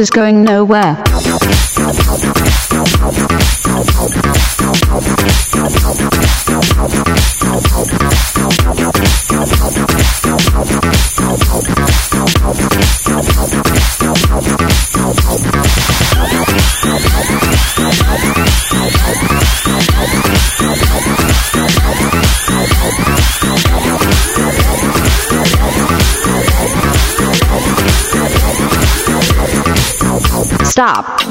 Is going nowhere. Stop.